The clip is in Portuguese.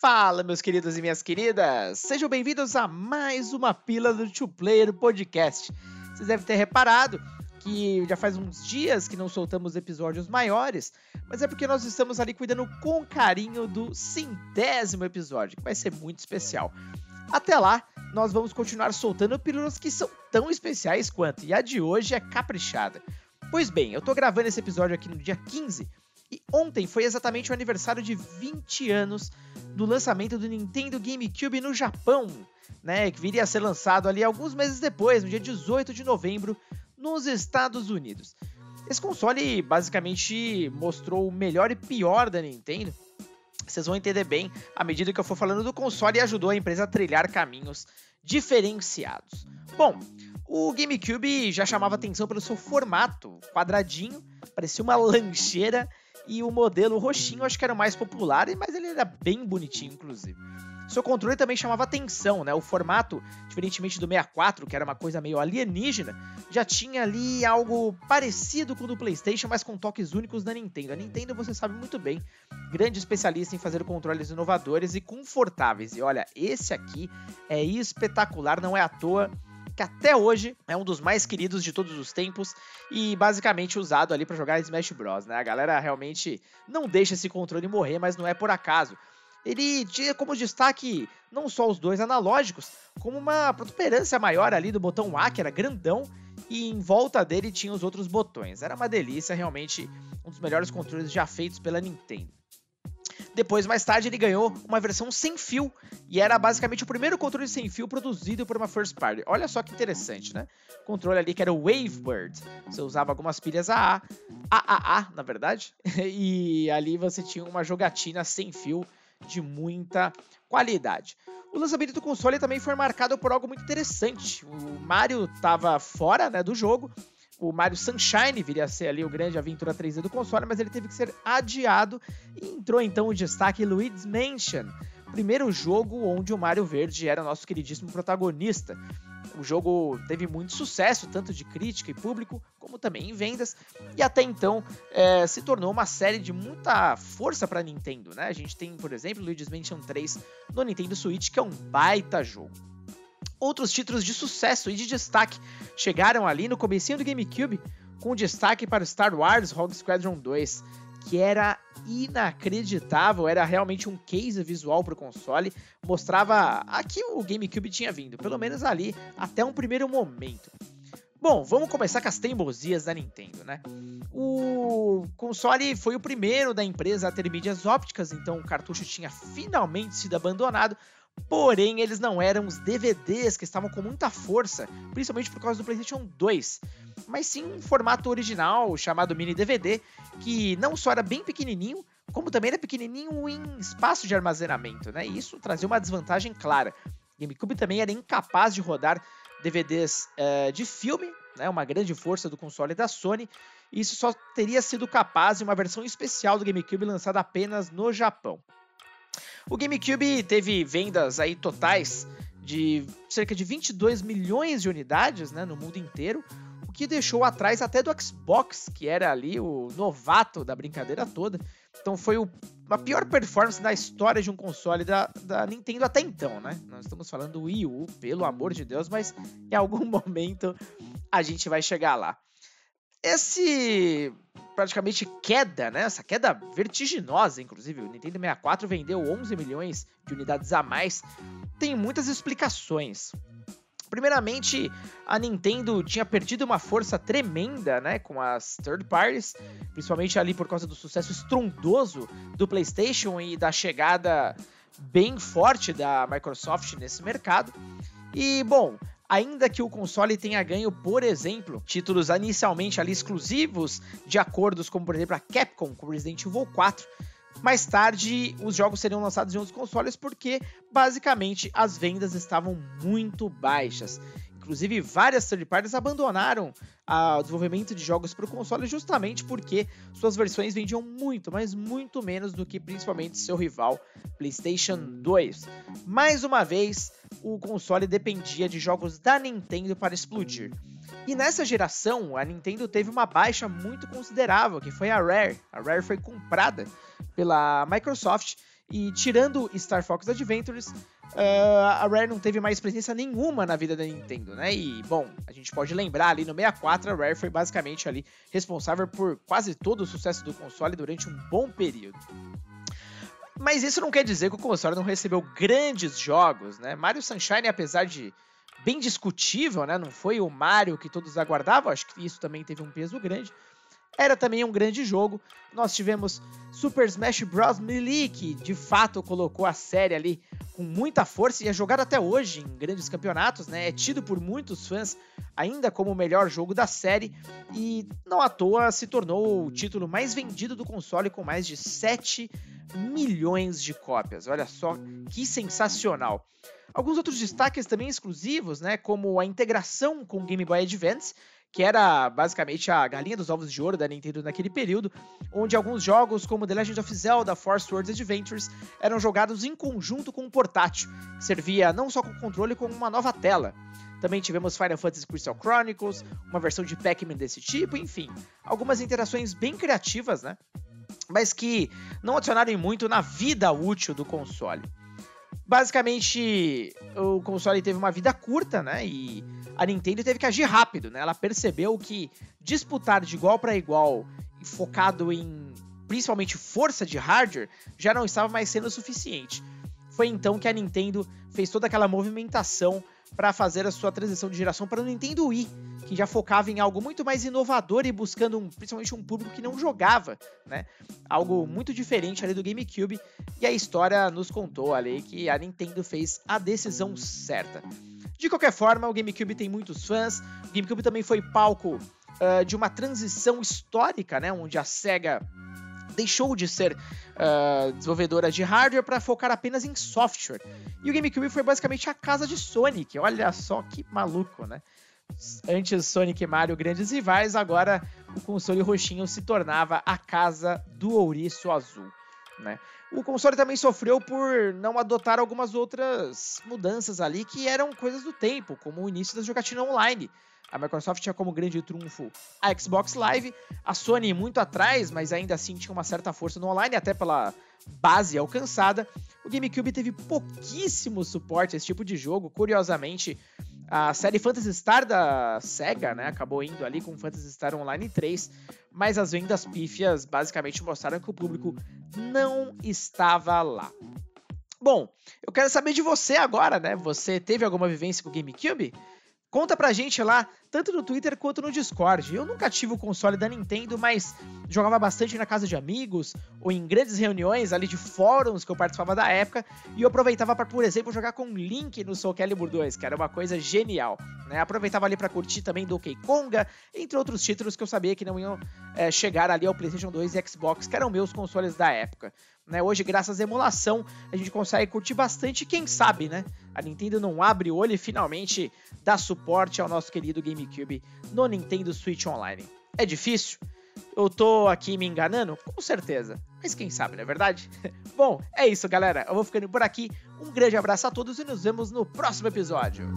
Fala, meus queridos e minhas queridas! Sejam bem-vindos a mais uma pila do Two Player Podcast. Vocês devem ter reparado que já faz uns dias que não soltamos episódios maiores, mas é porque nós estamos ali cuidando com carinho do centésimo episódio, que vai ser muito especial. Até lá, nós vamos continuar soltando pílulas que são tão especiais quanto, e a de hoje é caprichada. Pois bem, eu tô gravando esse episódio aqui no dia 15 e ontem foi exatamente o aniversário de 20 anos do lançamento do Nintendo GameCube no Japão, né, que viria a ser lançado ali alguns meses depois, no dia 18 de novembro, nos Estados Unidos. Esse console basicamente mostrou o melhor e pior da Nintendo. Vocês vão entender bem à medida que eu for falando do console e ajudou a empresa a trilhar caminhos diferenciados. Bom, o GameCube já chamava atenção pelo seu formato quadradinho, parecia uma lancheira e o modelo roxinho acho que era o mais popular, mas ele era bem bonitinho, inclusive. Seu controle também chamava atenção, né? O formato, diferentemente do 64, que era uma coisa meio alienígena, já tinha ali algo parecido com o do PlayStation, mas com toques únicos da Nintendo. A Nintendo, você sabe muito bem, grande especialista em fazer controles inovadores e confortáveis. E olha, esse aqui é espetacular, não é à toa que até hoje é um dos mais queridos de todos os tempos e basicamente usado ali para jogar Smash Bros, né? A galera realmente não deixa esse controle morrer, mas não é por acaso. Ele tinha como destaque não só os dois analógicos, como uma protuberância maior ali do botão A, que era grandão, e em volta dele tinha os outros botões. Era uma delícia, realmente um dos melhores controles já feitos pela Nintendo. Depois, mais tarde, ele ganhou uma versão sem fio e era basicamente o primeiro controle sem fio produzido por uma first party. Olha só que interessante, né? Controle ali que era o Wavebird. Você usava algumas pilhas AA, AAA, na verdade, e ali você tinha uma jogatina sem fio de muita qualidade. O lançamento do console também foi marcado por algo muito interessante. O Mario estava fora né, do jogo o Mario Sunshine viria a ser ali o grande aventura 3D do console, mas ele teve que ser adiado e entrou então o destaque Luigi's Mansion, primeiro jogo onde o Mario Verde era nosso queridíssimo protagonista. O jogo teve muito sucesso, tanto de crítica e público, como também em vendas, e até então é, se tornou uma série de muita força para Nintendo. Né? A gente tem, por exemplo, Luigi's Mansion 3 no Nintendo Switch, que é um baita jogo. Outros títulos de sucesso e de destaque chegaram ali no comecinho do GameCube, com destaque para Star Wars Rogue Squadron 2, que era inacreditável, era realmente um case visual para o console, mostrava a que o GameCube tinha vindo, pelo menos ali até um primeiro momento. Bom, vamos começar com as teimosias da Nintendo, né? O console foi o primeiro da empresa a ter mídias ópticas, então o cartucho tinha finalmente sido abandonado, Porém, eles não eram os DVDs que estavam com muita força, principalmente por causa do PlayStation 2, mas sim um formato original chamado mini DVD, que não só era bem pequenininho, como também era pequenininho em espaço de armazenamento, né? E isso trazia uma desvantagem clara. GameCube também era incapaz de rodar DVDs uh, eh, de filme, né? Uma grande força do console da Sony. E isso só teria sido capaz em uma versão especial do GameCube lançada apenas no Japão. O GameCube teve vendas aí totais de cerca de 22 milhões de unidades né, no mundo inteiro, o que deixou atrás até do Xbox, que era ali o novato da brincadeira toda. Então foi o, a pior performance da história de um console da, da Nintendo até então, né? Nós estamos falando do Wii U, pelo amor de Deus, mas em algum momento a gente vai chegar lá. Esse praticamente queda, né? Essa queda vertiginosa, inclusive. O Nintendo 64 vendeu 11 milhões de unidades a mais. Tem muitas explicações. Primeiramente, a Nintendo tinha perdido uma força tremenda, né, com as third parties, principalmente ali por causa do sucesso estrondoso do PlayStation e da chegada bem forte da Microsoft nesse mercado. E bom, ainda que o console tenha ganho, por exemplo, títulos inicialmente ali exclusivos de acordos como, por exemplo, a Capcom com Resident Evil 4. Mais tarde, os jogos seriam lançados em outros consoles porque, basicamente, as vendas estavam muito baixas. Inclusive, várias third parties abandonaram o desenvolvimento de jogos para o console justamente porque suas versões vendiam muito, mas muito menos do que principalmente seu rival PlayStation 2. Mais uma vez, o console dependia de jogos da Nintendo para explodir. E nessa geração, a Nintendo teve uma baixa muito considerável, que foi a Rare. A Rare foi comprada pela Microsoft E tirando Star Fox Adventures, uh, a Rare não teve mais presença nenhuma na vida da Nintendo, né? E, bom, a gente pode lembrar ali no 64, a Rare foi basicamente ali responsável por quase todo o sucesso do console durante um bom período. Mas isso não quer dizer que o console não recebeu grandes jogos, né? Mario Sunshine, apesar de bem discutível, né? Não foi o Mario que todos aguardavam, acho que isso também teve um peso grande era também um grande jogo. Nós tivemos Super Smash Bros. Melee, que de fato colocou a série ali com muita força e é jogado até hoje em grandes campeonatos, né? É tido por muitos fãs ainda como o melhor jogo da série e não à toa se tornou o título mais vendido do console com mais de 7 milhões de cópias. Olha só que sensacional. Alguns outros destaques também exclusivos, né, como a integração com o Game Boy Advance, que era basicamente a galinha dos ovos de ouro da Nintendo naquele período, onde alguns jogos como The Legend of Zelda Force Words Adventures eram jogados em conjunto com um portátil, que servia não só com controle como uma nova tela. Também tivemos Final Fantasy Crystal Chronicles, uma versão de Pac-Man desse tipo, enfim, algumas interações bem criativas, né? Mas que não adicionaram muito na vida útil do console. Basicamente, o console teve uma vida curta, né? E a Nintendo teve que agir rápido, né? Ela percebeu que disputar de igual para igual, focado em principalmente força de hardware, já não estava mais sendo suficiente. Foi então que a Nintendo fez toda aquela movimentação para fazer a sua transição de geração para o Nintendo Wii, que já focava em algo muito mais inovador e buscando um, principalmente um público que não jogava, né? Algo muito diferente ali do GameCube. E a história nos contou ali que a Nintendo fez a decisão certa. De qualquer forma, o GameCube tem muitos fãs. O GameCube também foi palco uh, de uma transição histórica, né? Onde a SEGA deixou de ser uh, desenvolvedora de hardware para focar apenas em software. E o GameCube foi basicamente a casa de Sonic. Olha só que maluco, né? Antes Sonic e Mario grandes rivais, agora o console roxinho se tornava a casa do ouriço azul. Né? O console também sofreu por não adotar algumas outras mudanças ali que eram coisas do tempo, como o início da jogatina online. A Microsoft tinha como grande trunfo a Xbox Live, a Sony muito atrás, mas ainda assim tinha uma certa força no online, até pela base alcançada. O GameCube teve pouquíssimo suporte a esse tipo de jogo, curiosamente. A série Phantasy Star da SEGA, né, acabou indo ali com Phantasy Star Online 3, mas as vendas pífias basicamente mostraram que o público não estava lá. Bom, eu quero saber de você agora, né? Você teve alguma vivência com o GameCube? Conta pra gente lá, tanto no Twitter quanto no Discord. Eu nunca tive o console da Nintendo, mas jogava bastante na casa de amigos ou em grandes reuniões ali de fóruns que eu participava da época e eu aproveitava para, por exemplo, jogar com Link no Soul Calibur 2, que era uma coisa genial. Né? Aproveitava ali para curtir também Donkey Konga, entre outros títulos que eu sabia que não iam é, chegar ali ao PlayStation 2 e Xbox, que eram meus consoles da época. Né? Hoje, graças à emulação, a gente consegue curtir bastante. Quem sabe, né? A Nintendo não abre o olho e finalmente dá suporte ao nosso querido GameCube no Nintendo Switch Online. É difícil? Eu tô aqui me enganando? Com certeza. Mas quem sabe, não é verdade? Bom, é isso, galera. Eu vou ficando por aqui. Um grande abraço a todos e nos vemos no próximo episódio.